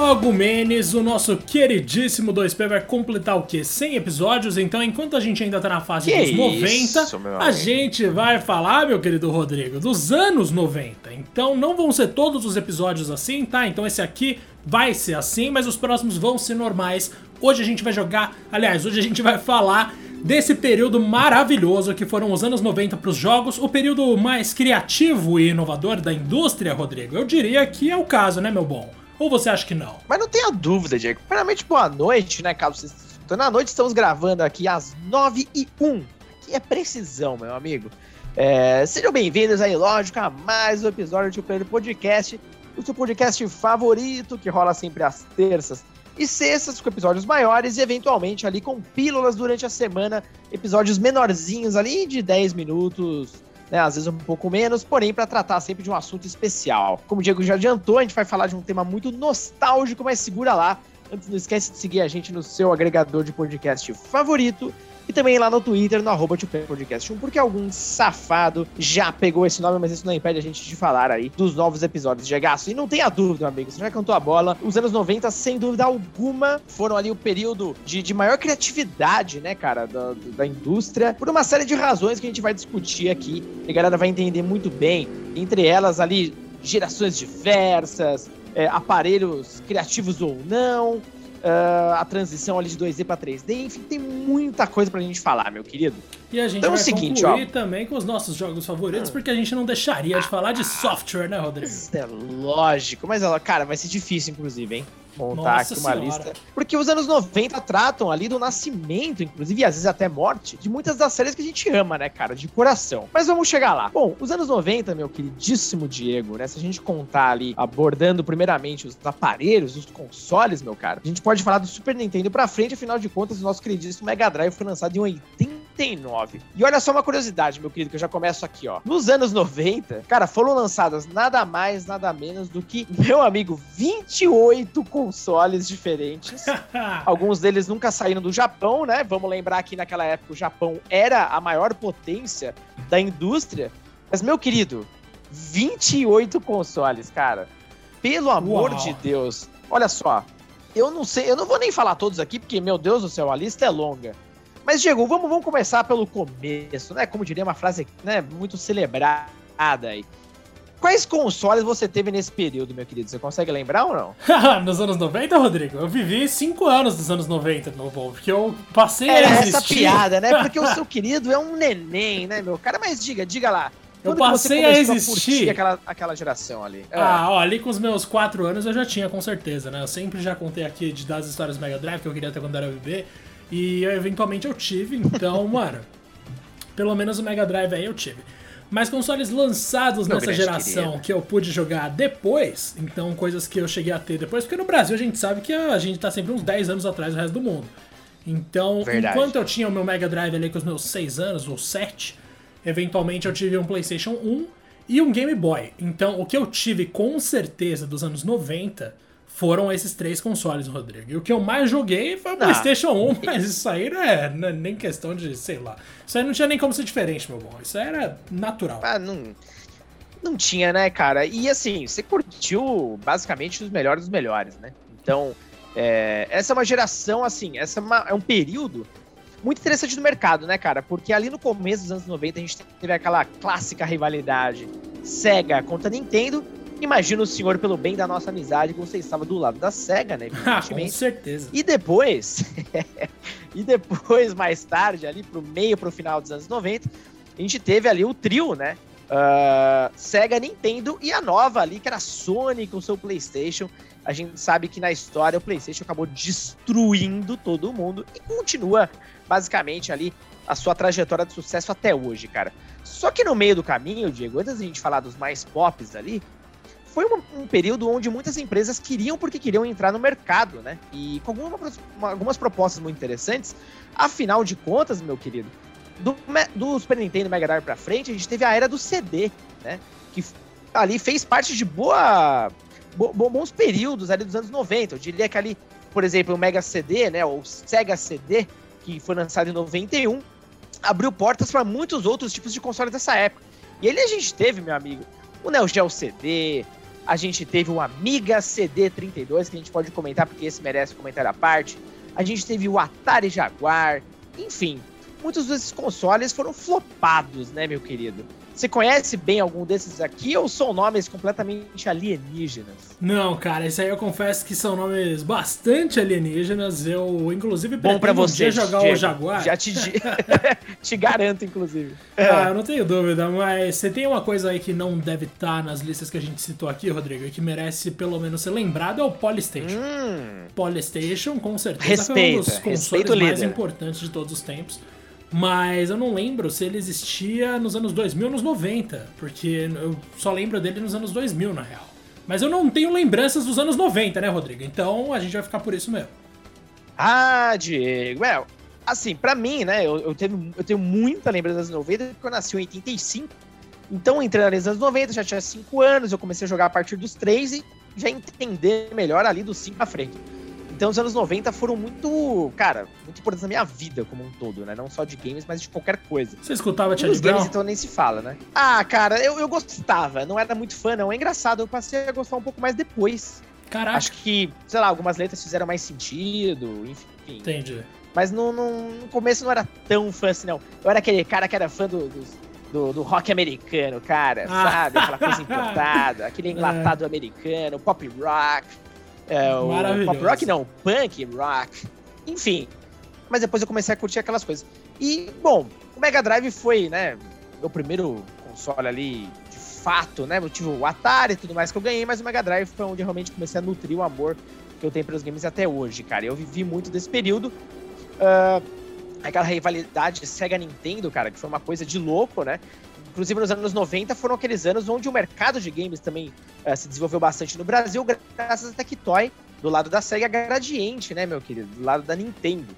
Logo menos, o nosso queridíssimo 2P vai completar o quê? 100 episódios, então enquanto a gente ainda tá na fase Que dos 90, isso, a gente vai falar, meu querido Rodrigo, dos anos 90. Então não vão ser todos os episódios assim, tá? Então esse aqui vai ser assim, mas os próximos vão ser normais. Hoje a gente vai jogar, aliás, hoje a gente vai falar desse período maravilhoso que foram os anos 90 para os jogos, o período mais criativo e inovador da indústria, Rodrigo. Eu diria que é o caso, né, meu bom? Ou você acha que não? Mas não tenha dúvida, Diego. Primeiramente, boa noite, né, caso vocês. À noite estamos gravando aqui às 9 e 1 Que é precisão, meu amigo. É, sejam bem-vindos aí, lógico, a mais um episódio do Pedro Podcast. O seu podcast favorito, que rola sempre às terças e sextas, com episódios maiores e eventualmente ali com pílulas durante a semana, episódios menorzinhos ali de 10 minutos, né, às vezes um pouco menos, porém para tratar sempre de um assunto especial. Como o Diego já adiantou, a gente vai falar de um tema muito nostálgico, mas segura lá. Antes, não esquece de seguir a gente no seu agregador de podcast favorito também lá no Twitter, no arroba Podcast 1, porque algum safado já pegou esse nome, mas isso não impede a gente de falar aí dos novos episódios de Gasto. E não tenha dúvida, meu amigo, você já cantou a bola. Os anos 90, sem dúvida alguma, foram ali o período de, de maior criatividade, né, cara, da, da indústria, por uma série de razões que a gente vai discutir aqui. E a galera vai entender muito bem. Entre elas ali, gerações diversas, é, aparelhos criativos ou não, ah, a transição ali de 2D para 3D, enfim, tem muita coisa pra gente falar, meu querido. E a gente Então é vai o seguinte, concluir ó. também com os nossos jogos favoritos, porque a gente não deixaria de falar de software, né, Rodrigo? Isso é lógico, mas cara, vai ser difícil, inclusive, hein? Montar Nossa aqui uma Senhora. lista. Porque os anos 90 tratam ali do nascimento, inclusive, e às vezes até morte, de muitas das séries que a gente ama, né, cara? De coração. Mas vamos chegar lá. Bom, os anos 90, meu queridíssimo Diego, né? Se a gente contar ali, abordando primeiramente os aparelhos, os consoles, meu cara, a gente pode falar do Super Nintendo pra frente, afinal de contas, o nosso queridíssimo Mega Drive foi lançado em 89. E olha só uma curiosidade, meu querido, que eu já começo aqui, ó. Nos anos 90, cara, foram lançadas nada mais, nada menos do que, meu amigo, 28 consoles diferentes. Alguns deles nunca saíram do Japão, né? Vamos lembrar que naquela época o Japão era a maior potência da indústria. Mas, meu querido, 28 consoles, cara. Pelo amor Uau. de Deus. Olha só. Eu não sei, eu não vou nem falar todos aqui, porque, meu Deus do céu, a lista é longa. Mas, Diego, vamos, vamos começar pelo começo, né? Como diria uma frase né, muito celebrada aí. Quais consoles você teve nesse período, meu querido? Você consegue lembrar ou não? nos anos 90, Rodrigo? Eu vivi 5 anos dos anos 90, meu bom, porque eu passei Era a essa existir. piada, né? Porque o seu querido é um neném, né, meu cara? Mas diga, diga lá. Eu passei a existir. curtir aquela, aquela geração ali. É. Ah, ó, ali com os meus 4 anos eu já tinha, com certeza, né? Eu sempre já contei aqui de, das histórias do Mega Drive que eu queria ter quando era bebê. E eventualmente eu tive, então, mano. Pelo menos o Mega Drive aí eu tive. Mas consoles lançados nessa geração que eu pude jogar depois, então coisas que eu cheguei a ter depois, porque no Brasil a gente sabe que a gente tá sempre uns 10 anos atrás do resto do mundo. Então, Verdade. enquanto eu tinha o meu Mega Drive ali com os meus 6 anos, ou 7, eventualmente eu tive um PlayStation 1 e um Game Boy. Então, o que eu tive com certeza dos anos 90 foram esses três consoles, Rodrigo. E o que eu mais joguei foi o. PlayStation 1, mas isso aí não é, não é nem questão de, sei lá. Isso aí não tinha nem como ser diferente, meu bom. Isso aí era natural. Ah, não, não tinha, né, cara? E assim, você curtiu basicamente os melhores dos melhores, né? Então, é, essa é uma geração, assim, essa é, uma- é um período muito interessante do mercado, né, cara? Porque ali no começo dos anos 90 a gente teve aquela clássica rivalidade Sega contra Nintendo. Imagina o senhor, pelo bem da nossa amizade, que você estava do lado da Sega, né? Com certeza. E depois, e depois, mais tarde, ali pro meio, pro final dos anos 90, a gente teve ali o trio, né? Ah, Sega, Nintendo e a nova ali, que era a Sony com seu PlayStation. A gente sabe que na história o PlayStation acabou destruindo todo mundo e continua basicamente ali a sua trajetória de sucesso até hoje, cara. Só que no meio do caminho, Diego, antes da gente falar dos mais pops ali, foi um, um período onde muitas empresas queriam porque queriam entrar no mercado, né? E com algumas, propostas muito interessantes. Afinal de contas, meu querido, do, do Super Nintendo Mega Drive pra frente, a gente teve a era do CD, né? Que ali fez parte de boa, bo- bo- bons períodos ali dos anos 90. Eu diria que ali, por exemplo, o Mega CD, né? O Sega CD, que foi lançado em 91, abriu portas para muitos outros tipos de consoles dessa época. E ali a gente teve, meu amigo, o Neo Geo CD, a gente teve o Amiga CD32, que a gente pode comentar porque esse merece comentário à parte. A gente teve o Atari Jaguar, enfim, muitos desses consoles foram flopados, né, meu querido? Você conhece bem algum desses aqui ou são nomes completamente alienígenas? Não, cara, isso aí eu confesso que são nomes bastante alienígenas. Eu, inclusive, Bom pra você jogar Diego, o Jaguar. Já te, te garanto, inclusive. Ah, eu não tenho dúvida, mas você tem uma coisa aí que não deve estar nas listas que a gente citou aqui, Rodrigo, e que merece pelo menos ser lembrado, é o Polystation. Hum. Polystation, com certeza, Respeita, foi um dos consoles mais importantes de todos os tempos. Mas eu não lembro se ele existia nos anos 2000 ou nos 90, porque eu só lembro dele nos anos 2000, na real. Mas eu não tenho lembranças dos anos 90, né, Rodrigo? Então a gente vai ficar por isso mesmo. Ah, Diego. Well, assim, para mim, né, eu, eu, tenho, eu tenho muita lembrança dos anos 90, porque eu nasci em 85. Então, entrando nos anos 90, já tinha 5 anos, eu comecei a jogar a partir dos 3 e já entender melhor ali dos 5 pra frente. Então, os anos 90 foram muito, cara, muito importantes na minha vida como um todo, né? Não só de games, mas de qualquer coisa. Você escutava Charlie Brown? games, então nem se fala, né? Ah, cara, eu, eu gostava. Não era muito fã, não. É engraçado, eu passei a gostar um pouco mais depois. Caraca. Acho que, sei lá, algumas letras fizeram mais sentido, enfim. Entendi. Mas no, no, no começo não era tão fã assim, não. Eu era aquele cara que era fã do, do, do, do rock americano, cara, ah. sabe? Aquela coisa importada, aquele enlatado é. americano, pop rock. É, o pop rock não, punk rock. Enfim. Mas depois eu comecei a curtir aquelas coisas. E, bom, o Mega Drive foi, né, meu primeiro console ali, de fato, né? Eu tive o Atari e tudo mais que eu ganhei, mas o Mega Drive foi onde eu realmente comecei a nutrir o amor que eu tenho pelos games até hoje, cara. Eu vivi muito desse período. Uh, aquela rivalidade Sega-Nintendo, cara, que foi uma coisa de louco, né? Inclusive, nos anos 90 foram aqueles anos onde o mercado de games também uh, se desenvolveu bastante no Brasil, graças a Tectoy, do lado da Sega Gradiente, né, meu querido? Do lado da Nintendo.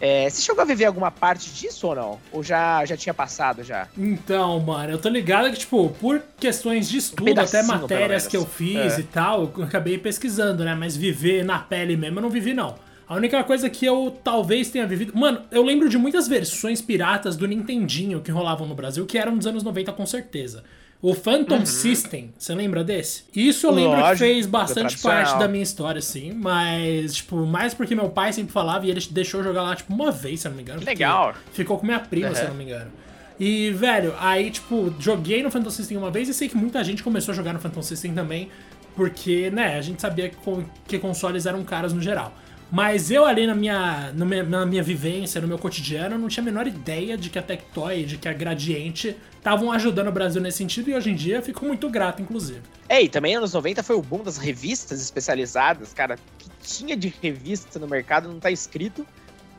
É, você chegou a viver alguma parte disso ou não? Ou já, já tinha passado já? Então, mano, eu tô ligado que, tipo, por questões de estudo, um até matérias que eu fiz é. e tal, eu acabei pesquisando, né? Mas viver na pele mesmo eu não vivi, não. A única coisa que eu talvez tenha vivido. Mano, eu lembro de muitas versões piratas do Nintendinho que rolavam no Brasil, que eram dos anos 90 com certeza. O Phantom uhum. System, você lembra desse? Isso eu lembro Lógico, que fez bastante parte da minha história, sim. Mas, tipo, mais porque meu pai sempre falava e ele deixou jogar lá, tipo, uma vez, se eu não me engano. Que legal. Ficou com minha prima, uhum. se eu não me engano. E, velho, aí, tipo, joguei no Phantom System uma vez e sei que muita gente começou a jogar no Phantom System também, porque, né, a gente sabia que consoles eram caros no geral. Mas eu ali na minha, na minha vivência, no meu cotidiano, não tinha a menor ideia de que a Tectoy, de que a Gradiente estavam ajudando o Brasil nesse sentido e hoje em dia fico muito grato, inclusive. É, e também anos 90 foi o boom das revistas especializadas, cara, que tinha de revista no mercado, não tá escrito.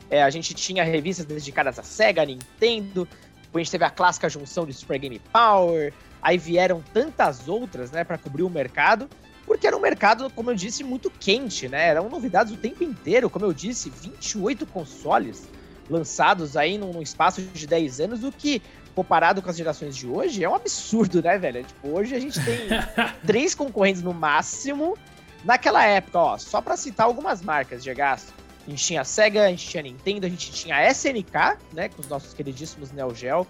É, a gente tinha revistas dedicadas a Sega, a Nintendo, depois a gente teve a clássica junção de Super Game Power, aí vieram tantas outras, né, para cobrir o mercado porque era um mercado, como eu disse, muito quente, né? Eram novidades o tempo inteiro, como eu disse, 28 consoles lançados aí num, num espaço de 10 anos, o que, comparado com as gerações de hoje, é um absurdo, né, velho? Tipo, hoje a gente tem três concorrentes no máximo. Naquela época, ó, só para citar algumas marcas de gasto, a gente tinha a Sega, a gente tinha a Nintendo, a gente tinha a SNK, né, com os nossos queridíssimos Neo Geo.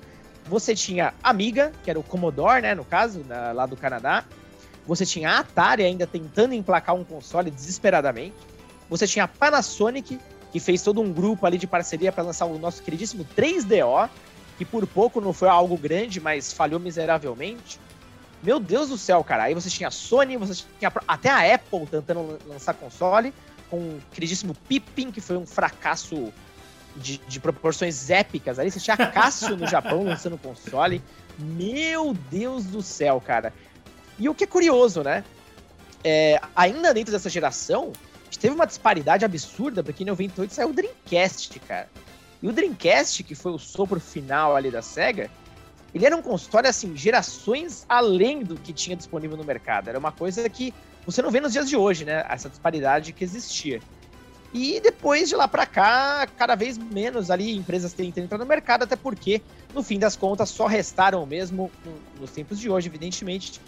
Você tinha Amiga, que era o Commodore, né, no caso, na, lá do Canadá. Você tinha a Atari ainda tentando emplacar um console desesperadamente. Você tinha a Panasonic, que fez todo um grupo ali de parceria para lançar o nosso queridíssimo 3DO, que por pouco não foi algo grande, mas falhou miseravelmente. Meu Deus do céu, cara. Aí você tinha a Sony, você tinha até a Apple tentando lançar console, com o queridíssimo Pippin, que foi um fracasso de, de proporções épicas. Ali você tinha a Casio no Japão lançando console. Meu Deus do céu, cara. E o que é curioso, né? É, ainda dentro dessa geração, a gente teve uma disparidade absurda, porque em 98 saiu o Dreamcast, cara. E o Dreamcast, que foi o sopro final ali da SEGA, ele era um console, assim, gerações além do que tinha disponível no mercado. Era uma coisa que você não vê nos dias de hoje, né? Essa disparidade que existia. E depois de lá para cá, cada vez menos ali empresas tentando entrar no mercado, até porque, no fim das contas, só restaram mesmo, nos tempos de hoje, evidentemente,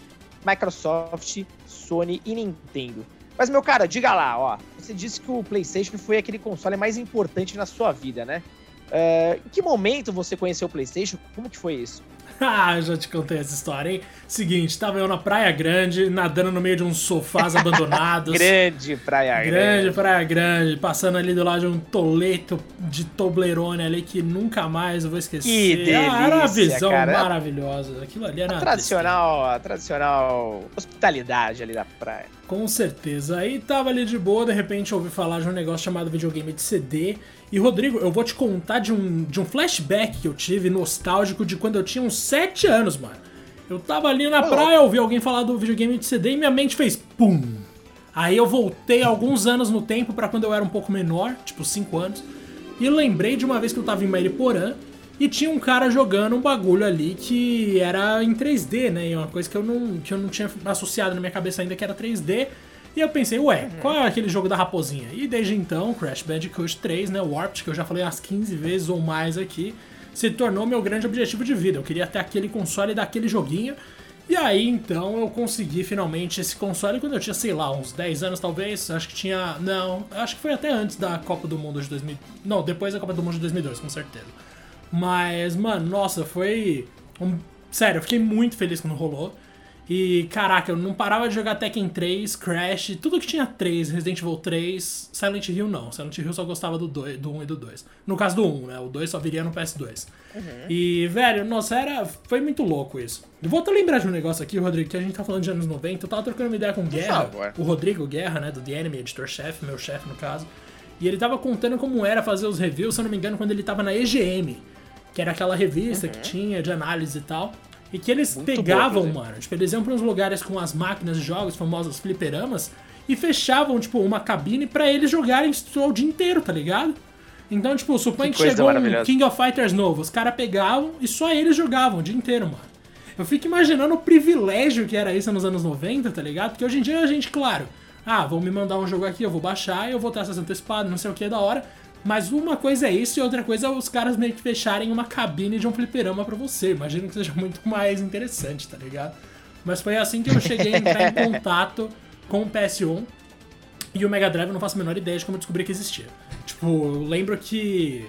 Microsoft, Sony e Nintendo. Mas, meu cara, diga lá, ó. Você disse que o PlayStation foi aquele console mais importante na sua vida, né? Uh, em que momento você conheceu o PlayStation? Como que foi isso? Ah, já te contei essa história, hein? Seguinte, tava eu na Praia Grande, nadando no meio de uns sofás abandonados. grande Praia Grande. Grande Praia Grande, passando ali do lado de um toleto de Toblerone ali que nunca mais eu vou esquecer. Que delícia, ah, era uma visão cara. maravilhosa. Aquilo ali era A tradicional, a tradicional hospitalidade ali da praia. Com certeza. Aí tava ali de boa, de repente ouvi falar de um negócio chamado videogame de CD. E Rodrigo, eu vou te contar de um, de um flashback que eu tive nostálgico de quando eu tinha uns 7 anos, mano. Eu tava ali na praia, ouvi alguém falar do videogame de CD e minha mente fez PUM! Aí eu voltei alguns anos no tempo pra quando eu era um pouco menor, tipo 5 anos, e lembrei de uma vez que eu tava em Mariporã e tinha um cara jogando um bagulho ali que era em 3D, né? E uma coisa que eu não, que eu não tinha associado na minha cabeça ainda que era 3D. E eu pensei, ué, qual é aquele jogo da raposinha? E desde então, Crash Bandicoot 3, né, Warped, que eu já falei umas 15 vezes ou mais aqui, se tornou meu grande objetivo de vida. Eu queria ter aquele console daquele joguinho. E aí, então, eu consegui finalmente esse console quando eu tinha, sei lá, uns 10 anos talvez. Acho que tinha. Não, acho que foi até antes da Copa do Mundo de 2000. Não, depois da Copa do Mundo de 2002, com certeza. Mas, mano, nossa, foi. Um... Sério, eu fiquei muito feliz quando rolou. E, caraca, eu não parava de jogar Tekken 3, Crash, tudo que tinha 3, Resident Evil 3, Silent Hill não. Silent Hill só gostava do, 2, do 1 e do 2. No caso do 1, né? O 2 só viria no PS2. Uhum. E, velho, nossa, era. Foi muito louco isso. Eu vou até lembrar de um negócio aqui, Rodrigo, que a gente tá falando de anos 90. Eu tava trocando uma ideia com o Guerra, o Rodrigo Guerra, né? Do The Enemy, editor-chefe, meu chefe no caso. E ele tava contando como era fazer os reviews, se eu não me engano, quando ele tava na EGM, que era aquela revista Uhum. que tinha de análise e tal. E que eles Muito pegavam, boa, mano, tipo, eles iam pra uns lugares com as máquinas de jogos, famosas fliperamas, e fechavam, tipo, uma cabine pra eles jogarem o dia inteiro, tá ligado? Então, tipo, suponha Que que, chegou um. King of Fighters novo, os caras pegavam e só eles jogavam o dia inteiro, mano. Eu fico imaginando o privilégio que era isso nos anos 90, tá ligado? Porque hoje em dia a gente, claro, ah, vão me mandar um jogo aqui, eu vou baixar, eu vou ter acesso antecipado, não sei o que, da hora. Mas uma coisa é isso e outra coisa é os caras meio que fecharem uma cabine de um fliperama pra você. Imagino que seja muito mais interessante, tá ligado? Mas foi assim que eu cheguei a entrar em contato com o PS1 e o Mega Drive eu não faço a menor ideia de como eu descobri que existia. Tipo, eu lembro que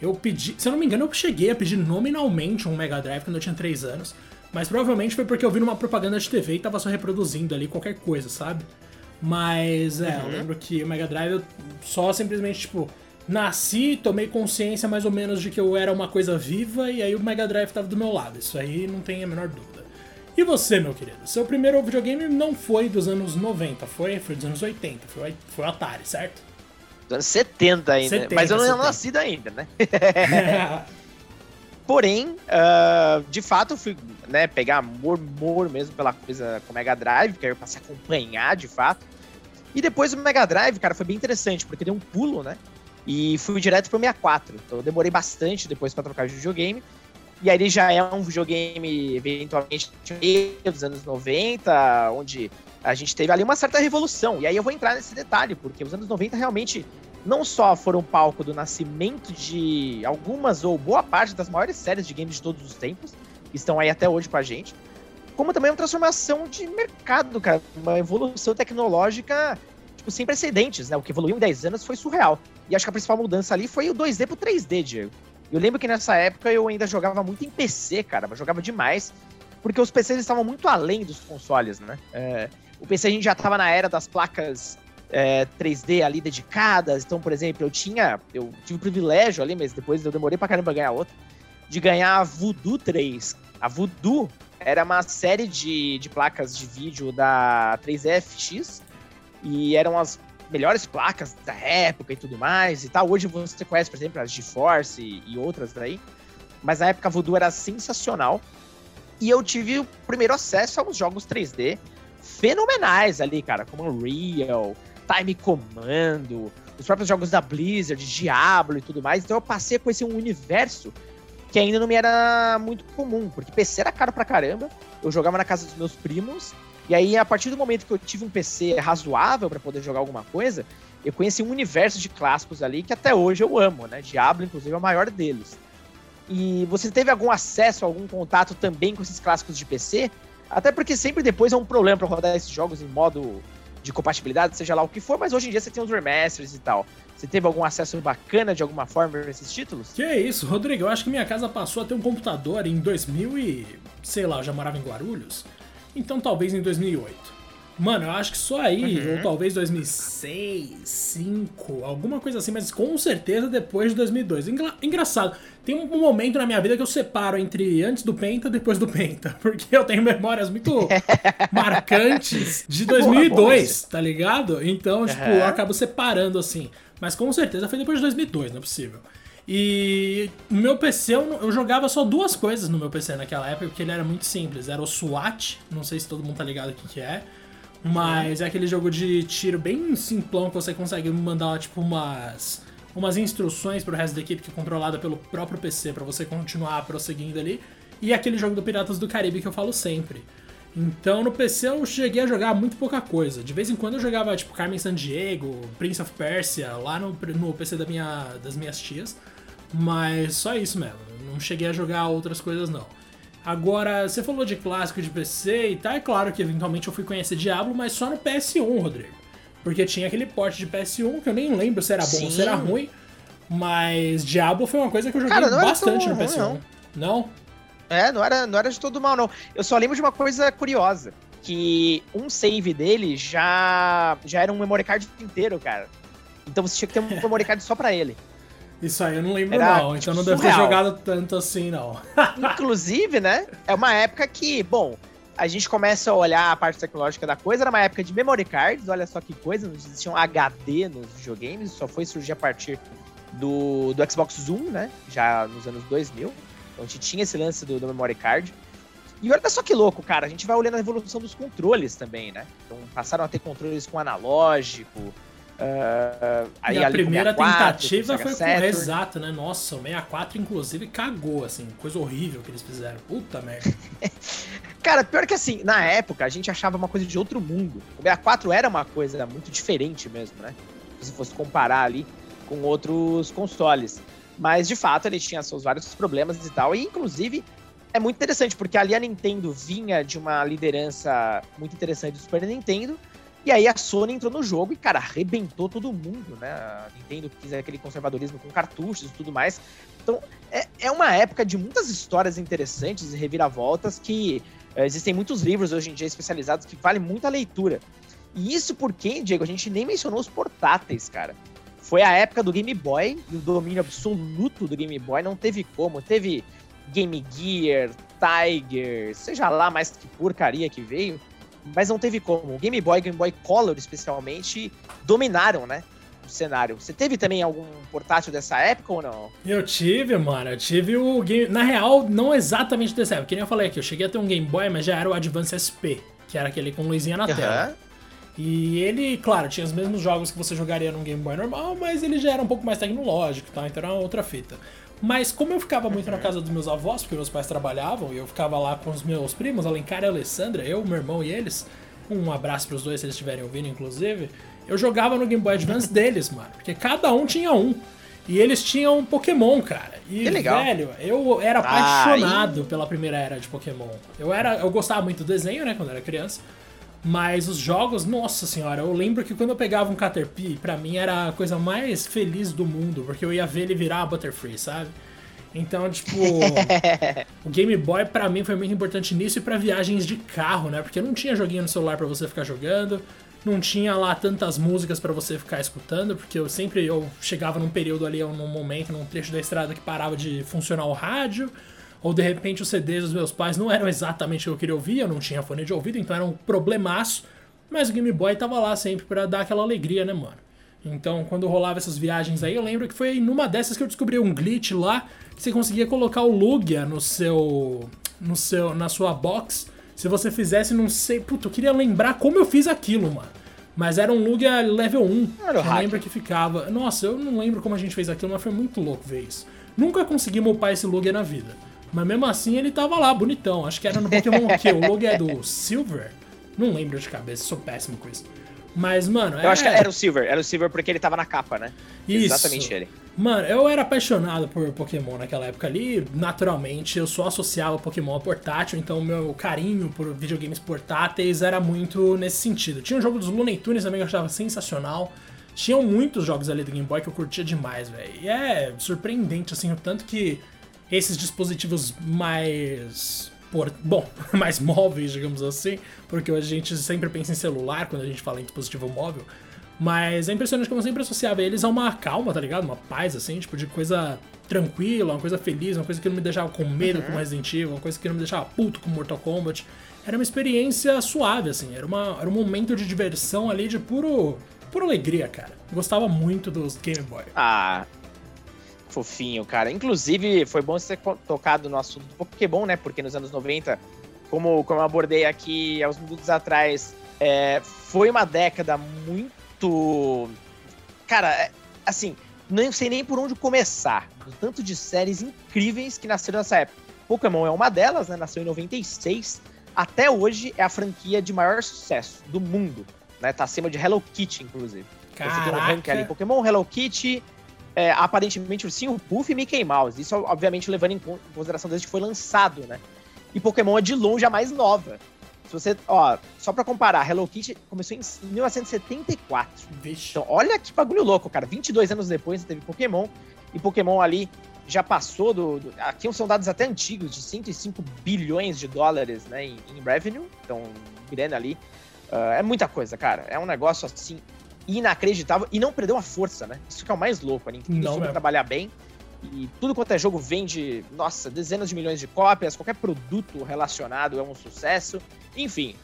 eu pedi, se eu não me engano, eu cheguei a pedir nominalmente um Mega Drive quando eu tinha 3 anos, mas provavelmente foi porque eu vi numa propaganda de TV e tava só reproduzindo ali qualquer coisa, sabe? Mas é, eu lembro que o Mega Drive eu só simplesmente, tipo, nasci, tomei consciência mais ou menos de que eu era uma coisa viva e aí o Mega Drive tava do meu lado. Isso aí não tem a menor dúvida. E você, meu querido? Seu primeiro videogame não foi dos anos 90, foi? Foi dos anos 80, foi, foi o Atari, certo? Dos anos 70 ainda. 70, mas eu não 70. nascido ainda, né? Porém, ah, de fato, eu fui né, pegar amor, amor mesmo pela coisa com o Mega Drive, que aí eu passei a acompanhar de fato. E depois o Mega Drive, cara, foi bem interessante, porque deu um pulo, né? E fui direto pro 64. Então eu demorei bastante depois pra trocar de videogame. E aí ele já é um videogame, eventualmente, dos anos 90, onde a gente teve ali uma certa revolução. E aí eu vou entrar nesse detalhe, porque os anos 90 realmente não só foram palco do nascimento de algumas ou boa parte das maiores séries de games de todos os tempos, que estão aí até hoje com a gente, como também uma transformação de mercado, cara, uma evolução tecnológica tipo, sem precedentes, né? O que evoluiu em 10 anos foi surreal. E acho que a principal mudança ali foi o 2D pro 3D, Diego. Eu lembro que nessa época eu ainda jogava muito em PC, cara, mas jogava demais, porque os PCs estavam muito além dos consoles, né? É, o PC a gente já tava na era das placas é, 3D ali dedicadas. Então, por exemplo, eu tinha. Eu tive o privilégio ali, mas depois eu demorei pra caramba ganhar outra. De ganhar a Voodoo 3. A Voodoo era uma série de, de placas de vídeo da 3FX. E eram as melhores placas da época e tudo mais e tal. Hoje você conhece, por exemplo, as GeForce e, e outras daí. Mas na época a Voodoo era sensacional. E eu tive o primeiro acesso aos jogos 3D fenomenais ali, cara, como Unreal, Time Commando, os próprios jogos da Blizzard, Diablo e tudo mais. Então eu passei a conhecer um universo que ainda não me era muito comum, porque PC era caro pra caramba. Eu jogava na casa dos meus primos. E aí, a partir do momento que eu tive um PC razoável para poder jogar alguma coisa, eu conheci um universo de clássicos ali que até hoje eu amo, né? Diablo, inclusive, é o maior deles. E você teve algum acesso, algum contato também com esses clássicos de PC? Até porque sempre depois é um problema para rodar esses jogos em modo de compatibilidade, seja lá o que for, mas hoje em dia você tem os remasters e tal. Você teve algum acesso bacana de alguma forma a esses títulos? Que é isso, Rodrigo. Eu acho que minha casa passou a ter um computador em 2000 e... sei lá, eu já morava em Guarulhos. Então talvez em 2008. Mano, eu acho que só aí, uhum. ou talvez 2006, 2005, alguma coisa assim, mas com certeza depois de 2002. Engra engraçado, tem um momento na minha vida que eu separo entre antes do Penta e depois do Penta, porque eu tenho memórias muito marcantes de 2002, tá ligado? Então, tipo, uhum. eu acabo separando assim. Mas com certeza foi depois de 2002, não é possível. E no meu PC eu, eu, jogava só duas coisas no meu PC naquela época, porque ele era muito simples. Era o SWAT, não sei se todo mundo tá ligado o que, que é. Mas é aquele jogo de tiro bem simplão que você consegue mandar, tipo, umas, umas instruções pro resto da equipe que é controlada pelo próprio PC para você continuar prosseguindo ali. E aquele jogo do Piratas do Caribe que eu falo sempre. Então no PC eu cheguei a jogar muito pouca coisa. De vez em quando eu jogava tipo Carmen Sandiego, Prince of Persia, lá no, no PC da minha, das minhas tias. Mas só isso mesmo. Não cheguei a jogar outras coisas não. Agora, você falou de clássico de PC e tá, é claro que eventualmente eu fui conhecer Diablo, mas só no PS1, Rodrigo. Porque tinha aquele porte de PS1 que eu nem lembro se era bom ou se era ruim. Mas Diablo foi uma coisa que eu joguei Cara, bastante no PS1. Não. não? É, não era, não era de todo mal, não. Eu só lembro de uma coisa curiosa. Que um save dele já, já era um memory card inteiro, cara. Então você tinha que ter um memory card só pra ele. Isso aí eu não lembro Era, não, então tipo, não deve ter jogado tanto assim não. Inclusive, né, é uma época que, bom, a gente começa a olhar a parte tecnológica da coisa, era uma época de memory cards, olha só que coisa, não existiam HD nos videogames, só foi surgir a partir do, do Xbox One, né, já nos anos 2000, então a gente tinha esse lance do, do memory card. E olha só que louco, cara, a gente vai olhando a evolução dos controles também, né, então passaram a ter controles com analógico, Uh, aí e a primeira 64, tentativa foi com exato, né? Nossa, o 64 inclusive cagou, assim, coisa horrível que eles fizeram. Puta merda. Cara, pior que assim, na época a gente achava uma coisa de outro mundo. O 64 era uma coisa muito diferente mesmo, né? Se fosse comparar ali com outros consoles. Mas de fato ele tinha seus vários problemas e tal. E inclusive é muito interessante, porque ali a Nintendo vinha de uma liderança muito interessante do Super Nintendo e aí a Sony entrou no jogo e, cara, arrebentou todo mundo, né? A Nintendo quis aquele conservadorismo com cartuchos e tudo mais. Então, é, é uma época de muitas histórias interessantes e reviravoltas que é, existem muitos livros hoje em dia especializados que valem muita leitura. E isso porque, Diego, a gente nem mencionou os portáteis, cara. Foi a época do Game Boy e o domínio absoluto do Game Boy não teve como. Teve Game Gear, Tiger, seja lá mais que porcaria que veio mas não teve como. O Game Boy, Game Boy Color especialmente, dominaram, né? O cenário. Você teve também algum portátil dessa época ou não? Eu tive, mano. Eu tive o Game. Na real, não exatamente dessa época. Que nem eu falei aqui, eu cheguei a ter um Game Boy, mas já era o Advance SP, que era aquele com luzinha na uhum. tela. E ele, claro, tinha os mesmos jogos que você jogaria num Game Boy normal, mas ele já era um pouco mais tecnológico, tá? Então era outra fita. Mas como eu ficava muito na casa dos meus avós, porque meus pais trabalhavam, e eu ficava lá com os meus primos, Alencar e Alessandra, eu, meu irmão e eles, um abraço pros dois se eles estiverem ouvindo, inclusive, eu jogava no Game Boy Advance deles, mano. Porque cada um tinha um. E eles tinham um Pokémon, cara. E, que legal. velho, eu era apaixonado pela primeira era de Pokémon. Eu era, eu gostava muito do desenho, né, quando eu era criança. Mas os jogos, nossa senhora, eu lembro que quando eu pegava um Caterpie, pra mim era a coisa mais feliz do mundo, porque eu ia ver ele virar a Butterfree, sabe? Então, tipo, o Game Boy para mim foi muito importante nisso e para viagens de carro, né? Porque não tinha joguinho no celular para você ficar jogando, não tinha lá tantas músicas para você ficar escutando, porque eu sempre eu chegava num período ali, num momento, num trecho da estrada que parava de funcionar o rádio ou de repente os CDs dos meus pais não eram exatamente o que eu queria ouvir, eu não tinha fone de ouvido, então era um problemaço. Mas o Game Boy tava lá sempre para dar aquela alegria, né, mano? Então, quando rolava essas viagens aí, eu lembro que foi numa dessas que eu descobri um glitch lá, que você conseguia colocar o Lugia no seu no seu na sua box. Se você fizesse, não sei, puta, eu queria lembrar como eu fiz aquilo, mano. Mas era um Lugia level 1. Era eu lembro que ficava. Nossa, eu não lembro como a gente fez aquilo, mas foi muito louco ver isso. Nunca consegui upar esse Lugia na vida. Mas mesmo assim ele tava lá, bonitão. Acho que era no Pokémon o quê? O logo é do Silver? Não lembro de cabeça, sou péssimo com isso. Mas, mano. Eu é... acho que era o Silver. Era o Silver porque ele tava na capa, né? Isso. Exatamente ele. Mano, eu era apaixonado por Pokémon naquela época ali. Naturalmente, eu só associava Pokémon a portátil, então meu carinho por videogames portáteis era muito nesse sentido. Tinha um jogo dos Looney Tunes também que eu achava sensacional. Tinham muitos jogos ali do Game Boy que eu curtia demais, velho. E é surpreendente, assim, o tanto que esses dispositivos mais por, bom, mais móveis, digamos assim, porque a gente sempre pensa em celular quando a gente fala em dispositivo móvel. Mas é impressionante como eu sempre associava eles a uma calma, tá ligado? Uma paz, assim, tipo, de coisa tranquila, uma coisa feliz, uma coisa que não me deixava com medo uhum. com Resident Evil, uma coisa que não me deixava puto com Mortal Kombat. Era uma experiência suave, assim, era, uma, era um momento de diversão ali de puro, pura alegria, cara. Eu gostava muito dos Game Boy. Ah, fofinho, cara. Inclusive, foi bom você ter tocado no assunto do Pokémon, né? Porque nos anos 90, como, como eu abordei aqui há uns minutos atrás, é, foi uma década muito. Cara, é, assim, não sei nem por onde começar. O tanto de séries incríveis que nasceram nessa época. Pokémon é uma delas, né? Nasceu em 96. Até hoje é a franquia de maior sucesso do mundo. Né? Tá acima de Hello Kitty, inclusive. Caraca. Você tem um ranking ali: Pokémon, Hello Kitty, é, aparentemente o Puff e Mickey Mouse. Isso, obviamente, levando em consideração desde que foi lançado, né? E Pokémon é de longe a mais nova. Se você, ó, só pra comparar, Hello Kitty começou em 1974. Vixe. Então, olha que bagulho louco, cara. 22 anos depois teve Pokémon. E Pokémon ali já passou do, do, Aqui são dados até antigos, de 105 bilhões de dólares né, em, em revenue. Então, grana ali. Uh, é muita coisa, cara. É um negócio assim inacreditável e não perdeu a força, né? Isso que é o mais louco, a Nintendo soube trabalhar bem e tudo quanto é jogo vende, nossa, dezenas de milhões de cópias, qualquer produto relacionado é um sucesso. Enfim,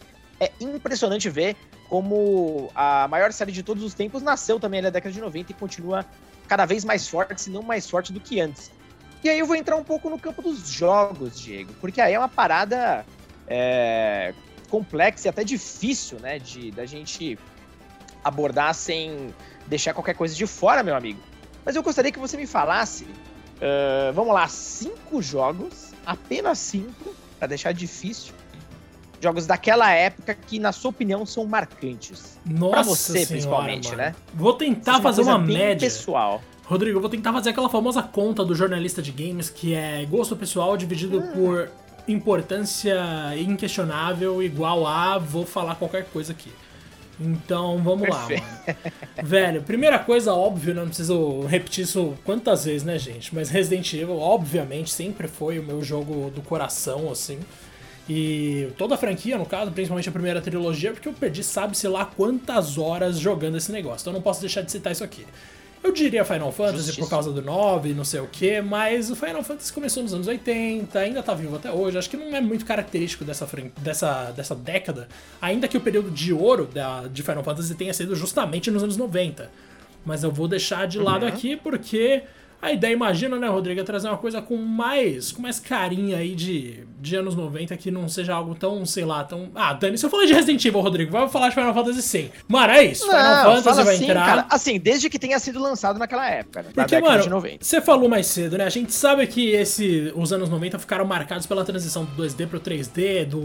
é impressionante ver como a maior série de todos os tempos nasceu também na década de 90 e continua cada vez mais forte, se não mais forte do que antes. E aí eu vou entrar um pouco no campo dos jogos, Diego, porque aí é uma parada é, complexa e até difícil, né, de da gente abordar sem deixar qualquer coisa de fora, meu amigo. Mas eu gostaria que você me falasse, uh, vamos lá, cinco jogos, apenas cinco, para deixar difícil. Jogos daquela época que, na sua opinião, são marcantes. Nossa pra você, senhora, principalmente, mano. né? Vou tentar uma fazer uma média. pessoal. Rodrigo, eu vou tentar fazer aquela famosa conta do jornalista de games, que é gosto pessoal dividido ah. por importância inquestionável igual a vou falar qualquer coisa aqui. Então, vamos Perfeito. lá, mano. Velho, primeira coisa, óbvio, não preciso repetir isso quantas vezes, né, gente? Mas Resident Evil, obviamente, sempre foi o meu jogo do coração, assim. E toda a franquia, no caso, principalmente a primeira trilogia, porque eu perdi sabe-se lá quantas horas jogando esse negócio. Então eu não posso deixar de citar isso aqui. Eu diria Final Fantasy Justiça. por causa do 9, não sei o que, mas o Final Fantasy começou nos anos 80, ainda tá vivo até hoje. Acho que não é muito característico dessa, dessa, dessa década, ainda que o período de ouro da, de Final Fantasy tenha sido justamente nos anos 90. Mas eu vou deixar de lado uhum. aqui porque a ideia, imagina, né, Rodrigo, é trazer uma coisa com mais, com mais carinha aí de, de anos 90, que não seja algo tão, sei lá, tão... Ah, Dani, se eu falar de Resident Evil, Rodrigo, vai falar de Final Fantasy 100. Mano, é isso, não, Final Fantasy vai assim, entrar... Cara, assim, desde que tenha sido lançado naquela época, né, Porque, mano, você falou mais cedo, né, a gente sabe que esse, os anos 90 ficaram marcados pela transição do 2D pro 3D, do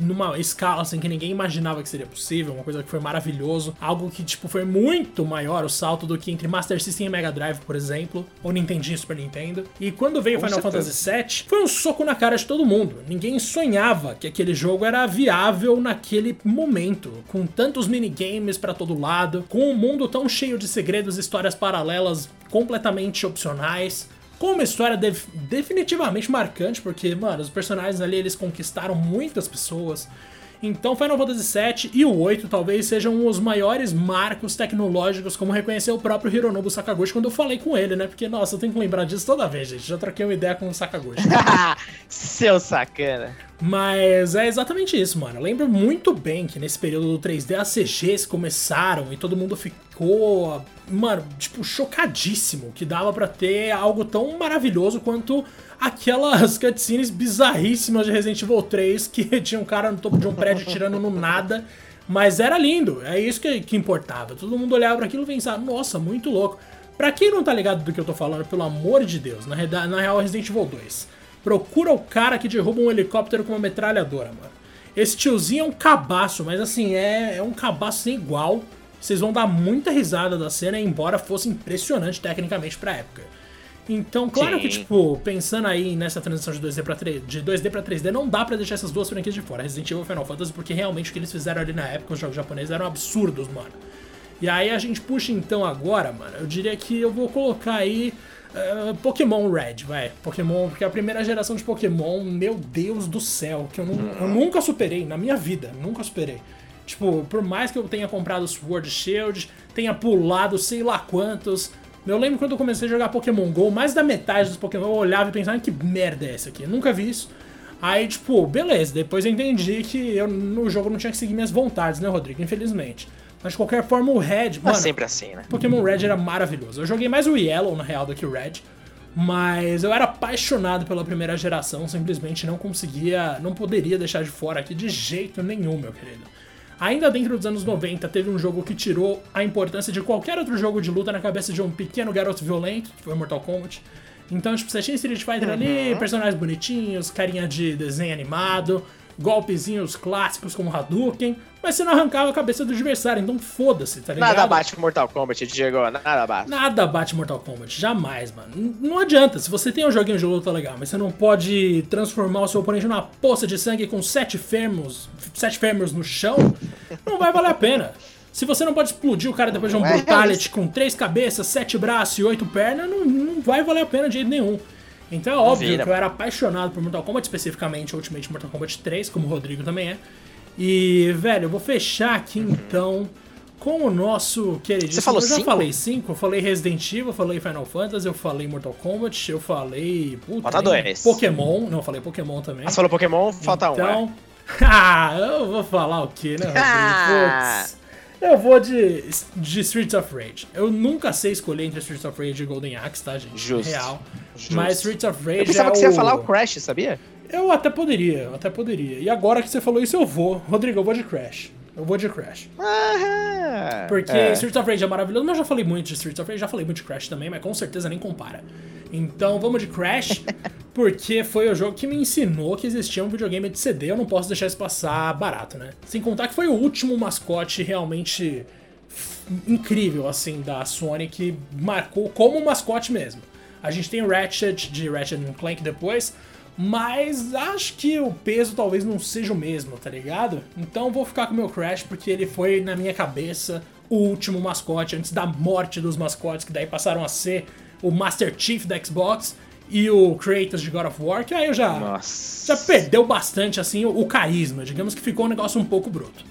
numa escala assim que ninguém imaginava que seria possível, uma coisa que foi maravilhoso, algo que tipo foi muito maior o salto do que entre Master System e Mega Drive, por exemplo, ou Nintendinho e Super Nintendo. E quando veio Com Final certeza. Fantasy VII, foi um soco na cara de todo mundo. Ninguém sonhava que aquele jogo era viável naquele momento, com tantos minigames para todo lado, com um mundo tão cheio de segredos e histórias paralelas completamente opcionais com uma história def definitivamente marcante, porque, mano, os personagens ali eles conquistaram muitas pessoas. Então, Final Fantasy VII e o 8 talvez sejam os maiores marcos tecnológicos, como reconheceu o próprio Hironobu Sakaguchi quando eu falei com ele, né? Porque, nossa, eu tenho que lembrar disso toda vez, gente. Já troquei uma ideia com o Sakaguchi. Seu sacana. Mas é exatamente isso, mano. Eu lembro muito bem que nesse período do 3D as CGs começaram e todo mundo ficou, mano, tipo, chocadíssimo que dava para ter algo tão maravilhoso quanto aquelas cutscenes bizarríssimas de Resident Evil 3 que tinha um cara no topo de um prédio tirando no nada. Mas era lindo, é isso que, que importava. Todo mundo olhava para aquilo e pensava, nossa, muito louco. Pra quem não tá ligado do que eu tô falando, pelo amor de Deus, na, na real Resident Evil 2 procura o cara que derruba um helicóptero com uma metralhadora, mano. Esse tiozinho é um cabaço, mas assim, é, é um cabaço sem igual. Vocês vão dar muita risada da cena, embora fosse impressionante tecnicamente pra época. Então, claro Sim. que, tipo, pensando aí nessa transição de 2D pra 3D, de 2D pra 3D, não dá pra deixar essas duas franquias de fora, Resident Evil e Final Fantasy, porque realmente o que eles fizeram ali na época, os jogos japoneses, eram absurdos, mano. E aí a gente puxa então agora, mano, eu diria que eu vou colocar aí uh, Pokémon Red, vai. Pokémon, porque a primeira geração de Pokémon, meu Deus do céu, que eu, eu nunca superei na minha vida, nunca superei. Tipo, por mais que eu tenha comprado Sword Shield, tenha pulado sei lá quantos, eu lembro quando eu comecei a jogar Pokémon GO, mais da metade dos Pokémon eu olhava e pensava, que merda é essa aqui? Eu nunca vi isso. Aí, tipo, beleza, depois eu entendi que eu no jogo não tinha que seguir minhas vontades, né, Rodrigo? Infelizmente. Mas de qualquer forma, o Red. Mas sempre assim, né? Pokémon Red era maravilhoso. Eu joguei mais o Yellow, na real, do que o Red. Mas eu era apaixonado pela primeira geração, simplesmente não conseguia, não poderia deixar de fora aqui de jeito nenhum, meu querido. Ainda dentro dos anos 90, teve um jogo que tirou a importância de qualquer outro jogo de luta na cabeça de um pequeno garoto violento, que foi Mortal Kombat. Então, tipo, você tinha Street Fighter uhum. ali, personagens bonitinhos, carinha de desenho animado, golpezinhos clássicos como Hadouken, mas você não arrancava a cabeça do adversário, então foda-se, tá ligado? Nada bate Mortal Kombat, Diego, nada bate. Nada bate Mortal Kombat, jamais, mano. Não adianta, se você tem um joguinho de luta legal, mas você não pode transformar o seu oponente numa poça de sangue com sete fêmurs, sete fêmurs no chão, não vai valer a pena. Se você não pode explodir o cara depois de um é Brutality com três cabeças, sete braços e oito pernas, não, não vai valer a pena de jeito nenhum. Então é óbvio Vira. que eu era apaixonado por Mortal Kombat, especificamente Ultimate Mortal Kombat 3, como o Rodrigo também é. E, velho, eu vou fechar aqui uhum. então com o nosso queridíssimo. Você falou eu já cinco? falei cinco, eu falei Resident Evil, eu falei Final Fantasy, eu falei Mortal Kombat, eu falei. Puta, falta dois. Pokémon, não, eu falei Pokémon também. Ah, você falou Pokémon, falta então, um. Então. ah, eu vou falar o quê, né? Ah. Eu vou de, de Streets of Rage. Eu nunca sei escolher entre Streets of Rage e Golden Axe, tá, gente? Justo. Real. Justo. Mas Streets of Rage. Eu pensava é que você ia falar o Crash, sabia? Eu até poderia, eu até poderia. E agora que você falou isso, eu vou. Rodrigo, eu vou de Crash. Eu vou de Crash. Porque é. Streets of Rage é maravilhoso, mas eu já falei muito de Streets of Rage, já falei muito de Crash também, mas com certeza nem compara. Então vamos de Crash, porque foi o jogo que me ensinou que existia um videogame de CD, eu não posso deixar isso passar barato, né? Sem contar que foi o último mascote realmente incrível, assim, da Sony, que marcou como mascote mesmo. A gente tem o Ratchet de Ratchet Clank depois, mas acho que o peso talvez não seja o mesmo, tá ligado? Então vou ficar com o meu Crash porque ele foi na minha cabeça o último mascote antes da morte dos mascotes, que daí passaram a ser o Master Chief da Xbox e o Kratos de God of War, que aí eu já, Nossa. já perdeu bastante assim o, o carisma, digamos que ficou um negócio um pouco bruto.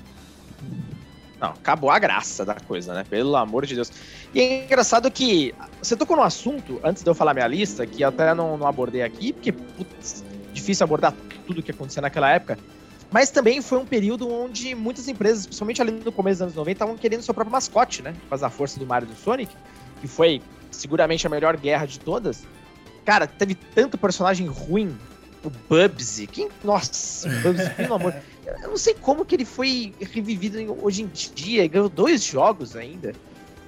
Não, acabou a graça da coisa, né? Pelo amor de Deus. E é engraçado que você tocou no assunto, antes de eu falar minha lista, que até não, não abordei aqui, porque, putz, difícil abordar tudo o que acontecia naquela época. Mas também foi um período onde muitas empresas, principalmente ali no começo dos anos 90, estavam querendo seu próprio mascote, né? Causa da força do Mario e do Sonic, que foi seguramente a melhor guerra de todas. Cara, teve tanto personagem ruim. O Bubsy. Quem? Nossa, o Bubsy, pelo amor. Eu não sei como que ele foi revivido hoje em dia, ganhou dois jogos ainda.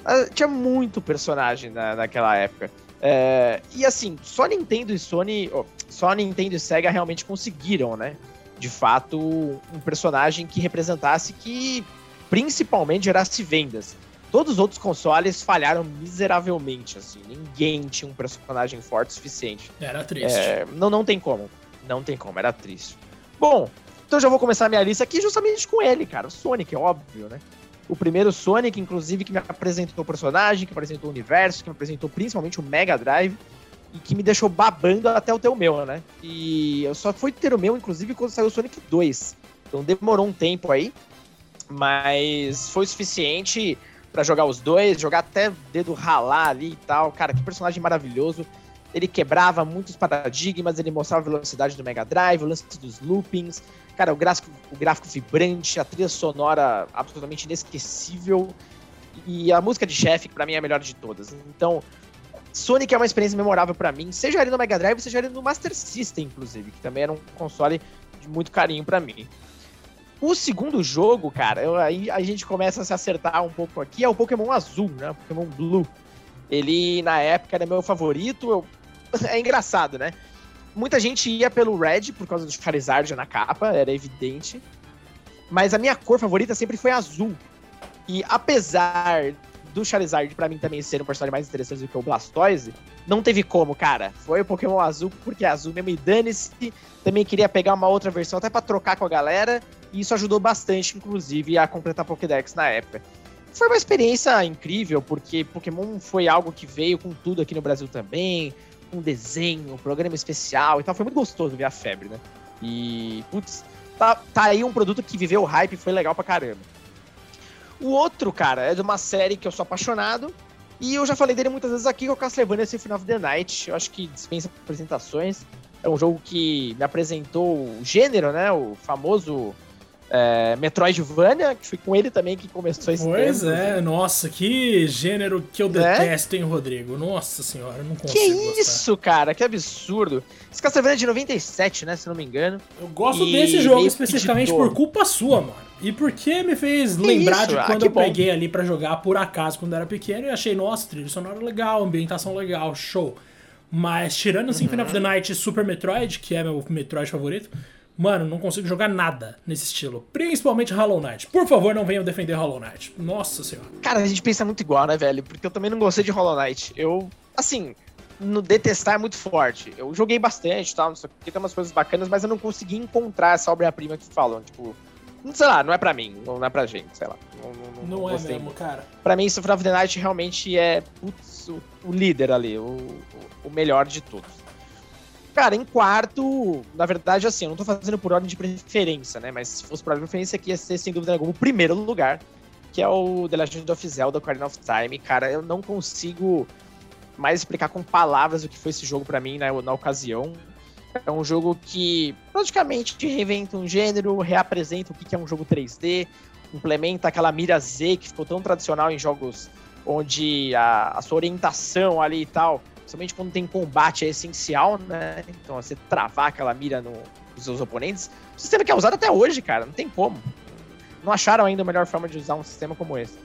Ah, tinha muito personagem na, naquela época. É, e assim, só Nintendo e Sony, só Nintendo e Sega realmente conseguiram, né? De fato, um personagem que representasse que principalmente gerasse vendas. Todos os outros consoles falharam miseravelmente, assim. Ninguém tinha um personagem forte o suficiente. Era triste. É, não, não tem como. Não tem como, era triste. Bom, então já vou começar a minha lista aqui justamente com ele, cara. O Sonic, é óbvio, né? O primeiro Sonic, inclusive, que me apresentou o personagem, que apresentou o universo, que me apresentou principalmente o Mega Drive e que me deixou babando até o teu meu, né? E eu só fui ter o meu, inclusive, quando saiu o Sonic 2. Então demorou um tempo aí, mas foi suficiente para jogar os dois, jogar até dedo ralar ali e tal. Cara, que personagem maravilhoso. Ele quebrava muitos paradigmas, ele mostrava a velocidade do Mega Drive, o lance dos loopings, Cara, o gráfico, o gráfico vibrante, a trilha sonora absolutamente inesquecível. E a música de chefe, que pra mim é a melhor de todas. Então, Sonic é uma experiência memorável para mim, seja ele no Mega Drive, seja ele no Master System, inclusive, que também era um console de muito carinho para mim. O segundo jogo, cara, eu, aí a gente começa a se acertar um pouco aqui, é o Pokémon Azul, né? Pokémon Blue. Ele, na época, era meu favorito. Eu... É engraçado, né? Muita gente ia pelo Red por causa do Charizard na capa, era evidente. Mas a minha cor favorita sempre foi azul. E apesar do Charizard pra mim também ser um personagem mais interessante do que o Blastoise, não teve como, cara. Foi o Pokémon azul porque é azul mesmo e dane-se. Também queria pegar uma outra versão até pra trocar com a galera. E isso ajudou bastante, inclusive, a completar Pokédex na época. Foi uma experiência incrível, porque Pokémon foi algo que veio com tudo aqui no Brasil também, com desenho, um programa especial e tal. Foi muito gostoso ver a febre, né? E, putz, tá, tá aí um produto que viveu o hype e foi legal pra caramba. O outro, cara, é de uma série que eu sou apaixonado. E eu já falei dele muitas vezes aqui, que é o Castlevania Symphony of the Night. Eu acho que dispensa apresentações. É um jogo que me apresentou o gênero, né? O famoso é, Metroidvania, que foi com ele também que começou esse Pois tempo, é, nossa, que gênero que eu né? detesto, hein, Rodrigo? Nossa senhora, eu não consigo. Que isso, gostar. cara, que absurdo. Esse Castlevania é de 97, né, se não me engano. Eu gosto desse jogo especificamente por culpa sua, mano. E porque me fez lembrar isso? de ah, quando ah, eu bom. peguei ali para jogar por acaso quando era pequeno e achei, nossa, trilha sonora legal, ambientação legal, show. Mas tirando uhum. Symphony of the Night e Super Metroid, que é meu Metroid favorito, Mano, não consigo jogar nada nesse estilo. Principalmente Hollow Knight. Por favor, não venham defender Hollow Knight. Nossa senhora. Cara, a gente pensa muito igual, né, velho? Porque eu também não gostei de Hollow Knight. Eu, assim, no detestar é muito forte. Eu joguei bastante e tal, não sei o que, tem umas coisas bacanas, mas eu não consegui encontrar essa obra-prima que falam. Tipo, sei lá, não é pra mim, não é pra gente, sei lá. Não, não, não, não é mesmo, cara. Pra mim, Symphony of the Night realmente é putz, o, o, líder ali, o, o melhor de todos. Cara, em quarto, na verdade, assim, eu não tô fazendo por ordem de preferência, né? Mas se fosse por ordem de preferência, aqui ia ser, sem dúvida alguma, o primeiro lugar, que é o The Legend of Zelda Ocarina of Time. Cara, eu não consigo mais explicar com palavras o que foi esse jogo para mim na, na ocasião. É um jogo que praticamente reinventa um gênero, reapresenta o que é um jogo 3D, implementa aquela mira Z que ficou tão tradicional em jogos onde a, a sua orientação ali e tal Principalmente quando tem combate é essencial, né? Então você travar aquela mira no, nos seus oponentes. O sistema que é usado até hoje, cara, não tem como. Não acharam ainda a melhor forma de usar um sistema como esse.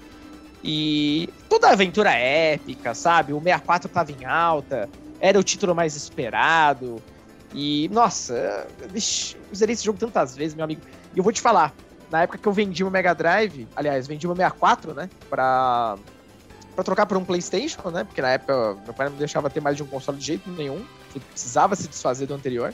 E toda aventura épica, sabe? O 64 tava em alta, era o título mais esperado. E, nossa, eu zerei esse jogo tantas vezes, meu amigo. E eu vou te falar, na época que eu vendi o Mega Drive, aliás, vendi o 64, né? Pra para trocar por um PlayStation, né? Porque na época meu pai não deixava ter mais de um console de jeito nenhum, ele precisava se desfazer do anterior.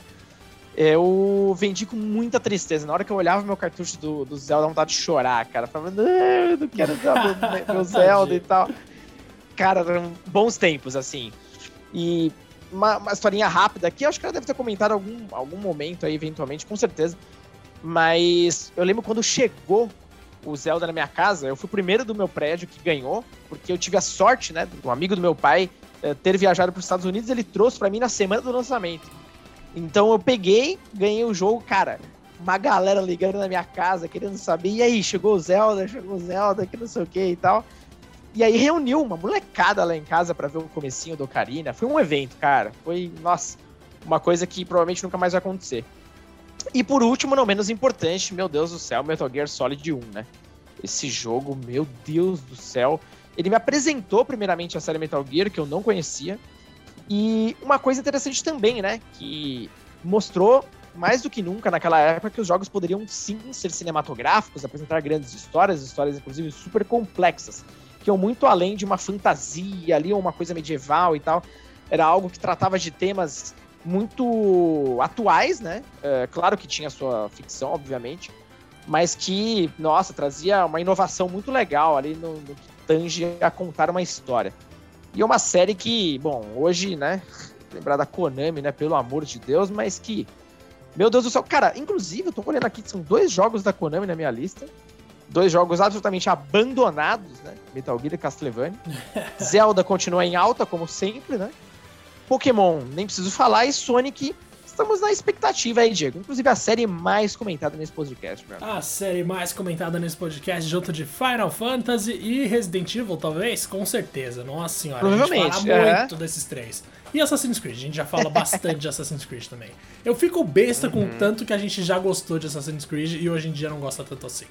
Eu vendi com muita tristeza. Na hora que eu olhava meu cartucho do, do Zelda, dava vontade de chorar, cara. Eu falava, não, eu não quero meu, meu Zelda e tal. Cara, eram bons tempos, assim. E uma, uma historinha rápida aqui, acho que ela deve ter comentado algum, algum momento aí, eventualmente, com certeza. Mas eu lembro quando chegou o Zelda na minha casa, eu fui o primeiro do meu prédio que ganhou, porque eu tive a sorte, né, um amigo do meu pai eh, ter viajado para os Estados Unidos, ele trouxe para mim na semana do lançamento. Então eu peguei, ganhei o jogo, cara, uma galera ligando na minha casa, querendo saber, e aí, chegou o Zelda, chegou o Zelda, que não sei o que e tal. E aí reuniu uma molecada lá em casa para ver o comecinho do Ocarina. Foi um evento, cara. Foi, nossa, uma coisa que provavelmente nunca mais vai acontecer. E por último, não menos importante, meu Deus do céu, Metal Gear Solid 1, né? Esse jogo, meu Deus do céu. Ele me apresentou primeiramente a série Metal Gear, que eu não conhecia. E uma coisa interessante também, né? Que mostrou mais do que nunca naquela época que os jogos poderiam sim ser cinematográficos, apresentar grandes histórias, histórias inclusive super complexas, que iam muito além de uma fantasia ali ou uma coisa medieval e tal. Era algo que tratava de temas muito atuais, né? É, claro que tinha sua ficção, obviamente, mas que, nossa, trazia uma inovação muito legal ali no, no que tange a contar uma história. E é uma série que, bom, hoje, né? Lembrar da Konami, né? Pelo amor de Deus, mas que. Meu Deus do céu. Cara, inclusive, eu tô olhando aqui, são dois jogos da Konami na minha lista. Dois jogos absolutamente abandonados, né? Metal Gear e Castlevania. Zelda continua em alta, como sempre, né? Pokémon, nem preciso falar, e Sonic, estamos na expectativa aí, Diego. Inclusive a série mais comentada nesse podcast, meu. A série mais comentada nesse podcast, junto de Final Fantasy e Resident Evil, talvez? Com certeza, nossa senhora. Provavelmente. A gente fala é. muito desses três. E Assassin's Creed, a gente já fala bastante de Assassin's Creed também. Eu fico besta com uhum. tanto que a gente já gostou de Assassin's Creed e hoje em dia não gosta tanto assim.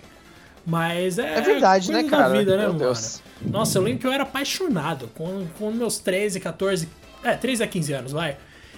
Mas é. É verdade, né, cara? Vida, né, Meu mano? Deus. Nossa, eu lembro que eu era apaixonado. Com, com meus 13, 14, é, 3 a 15 anos, vai.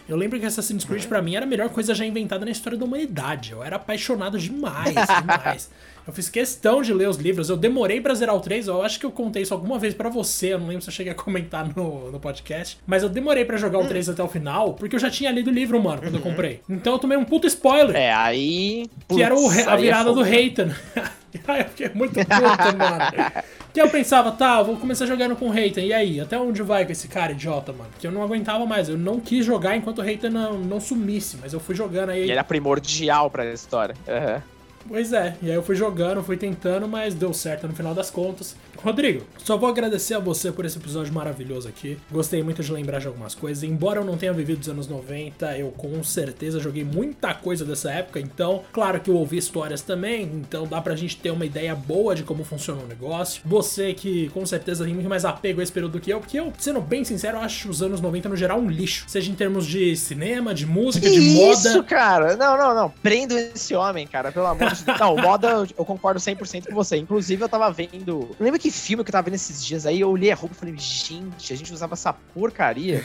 Eu lembro que Assassin's Creed pra mim era a melhor coisa já inventada na história da humanidade. Eu era apaixonado demais, demais. Eu fiz questão de ler os livros. Eu demorei pra zerar o 3. Eu acho que eu contei isso alguma vez pra você. Eu não lembro se eu cheguei a comentar no, no podcast. Mas eu demorei pra jogar o 3 até o final, porque eu já tinha lido o livro, mano, quando eu comprei. Então eu tomei um puto spoiler. É, aí. Que era o putz, a é virada do fogo. Reitan. Ai, eu fiquei muito puto, mano. Que eu pensava, tá, eu vou começar jogando com o Reitan. E aí, até onde vai com esse cara idiota, mano? Que eu não aguentava mais. Eu não quis jogar enquanto o Reitan não, não sumisse, mas eu fui jogando aí. E ele é primordial pra história. Aham. Pois é, e aí eu fui jogando, fui tentando, mas deu certo no final das contas. Rodrigo, só vou agradecer a você por esse episódio maravilhoso aqui. Gostei muito de lembrar de algumas coisas. Embora eu não tenha vivido os anos 90, eu com certeza joguei muita coisa dessa época. Então, claro que eu ouvi histórias também, então dá pra gente ter uma ideia boa de como funciona o negócio. Você que com certeza tem muito mais apego a esse período do que eu, porque eu, sendo bem sincero, acho os anos 90 no geral um lixo. Seja em termos de cinema, de música, Que de moda. isso, cara? Não, não, não. Prendo esse homem, cara, pelo amor de Não, moda eu- concordo 100% com você. Inclusive, eu tava vendo. Não lembro que filme que eu tava vendo esses dias aí. Eu olhei a roupa e falei, gente, a gente usava essa porcaria.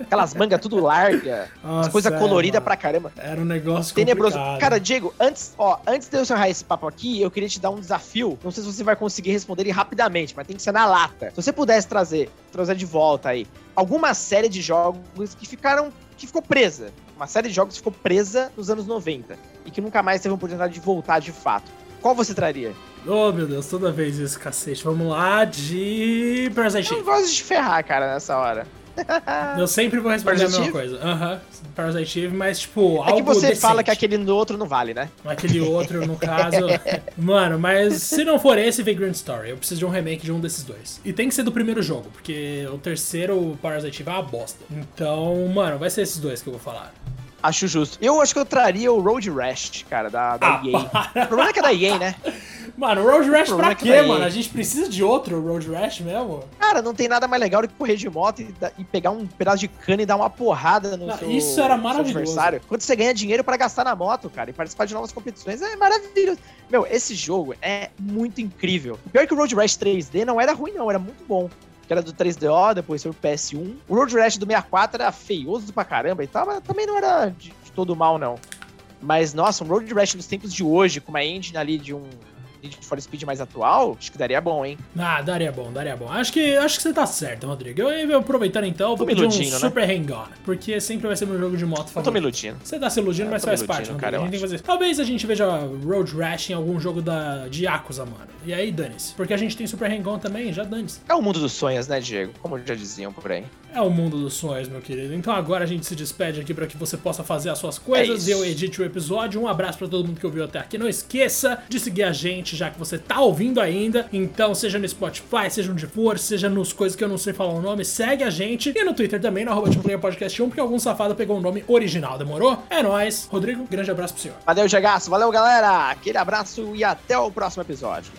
Aquelas mangas tudo larga, as Nossa, coisas é, coloridas mano. pra caramba. Era um negócio Tenebroso. complicado. Cara, Diego, antes, ó, antes de eu encerrar esse papo aqui, eu queria te dar um desafio. Não sei se você vai conseguir responder ele rapidamente, mas tem que ser na lata. Se você pudesse trazer, trazer de volta aí, alguma série de jogos que ficaram. que ficou presa. Uma série de jogos que ficou presa nos anos 90 e que nunca mais teve a oportunidade de voltar de fato. Qual você traria? Oh, meu Deus, toda vez isso, cacete. Vamos lá de Parasite Eu Eve. gosto de ferrar, cara, nessa hora. Eu sempre vou responder a Parasite mesma coisa. Aham, Parasite Eve, mas tipo, É algo que você decente. fala que aquele outro não vale, né? Aquele outro, no caso. Mano, mas se não for esse, Vagrant Story. Eu preciso de um remake de um desses dois. E tem que ser do primeiro jogo, porque o terceiro, o Parasite Eve, é uma bosta. Então, mano, vai ser esses dois que eu vou falar. Acho justo. Eu acho que eu traria o Road Rash, cara, da, da Ah, EA. O problema é que é da EA, né? Mano, Road Rash pra é quê, daí- mano? A gente precisa de outro Road Rash mesmo? Cara, não tem nada mais legal do que correr de moto e, e pegar um pedaço de cana e dar uma porrada no Ah, seu, isso era maravilhoso. adversário. Quando você ganha dinheiro pra gastar na moto, cara, e participar de novas competições, é maravilhoso. Meu, esse jogo é muito incrível. O pior é que o Road Rash 3D não era ruim, não, era muito bom. Que era do 3DO, depois foi o PS1. O Road Rash do 64 era feioso pra caramba e tal, mas também não era de, de todo mal, não. Mas, nossa, um Road Rash nos tempos de hoje, com uma engine ali de um Need for Speed mais atual, acho que daria bom, hein? Ah, daria bom, daria bom. Acho que, acho que você tá certo, Rodrigo. Eu, eu aproveitando então, eu vou me pedir um né? Super Hang-On. Porque sempre vai ser meu jogo de moto Eu tô me favorito. iludindo. Você tá se iludindo, mas faz parte, cara, a gente fazer. Talvez a gente veja Road Rash em algum jogo da, de Yakuza, mano. E aí, dane-se. Porque a gente tem Super Hang-On também, já dane-se. É o mundo dos sonhos, né, Diego? Como já diziam por aí. É o mundo dos sonhos, meu querido. Então agora a gente se despede aqui para que você possa fazer as suas coisas É eu edite o episódio. Um abraço para todo mundo que ouviu até aqui. Não esqueça de seguir a gente, já que você tá ouvindo ainda. Então, seja no Spotify, seja onde for, seja nos coisas que eu não sei falar o nome, segue a gente. E no Twitter também, no arroba Podcast 1, porque algum safado pegou o nome original, demorou? É nóis. Rodrigo, grande abraço pro senhor. Valeu, Jagaço. Valeu, galera. Aquele abraço e até o próximo episódio.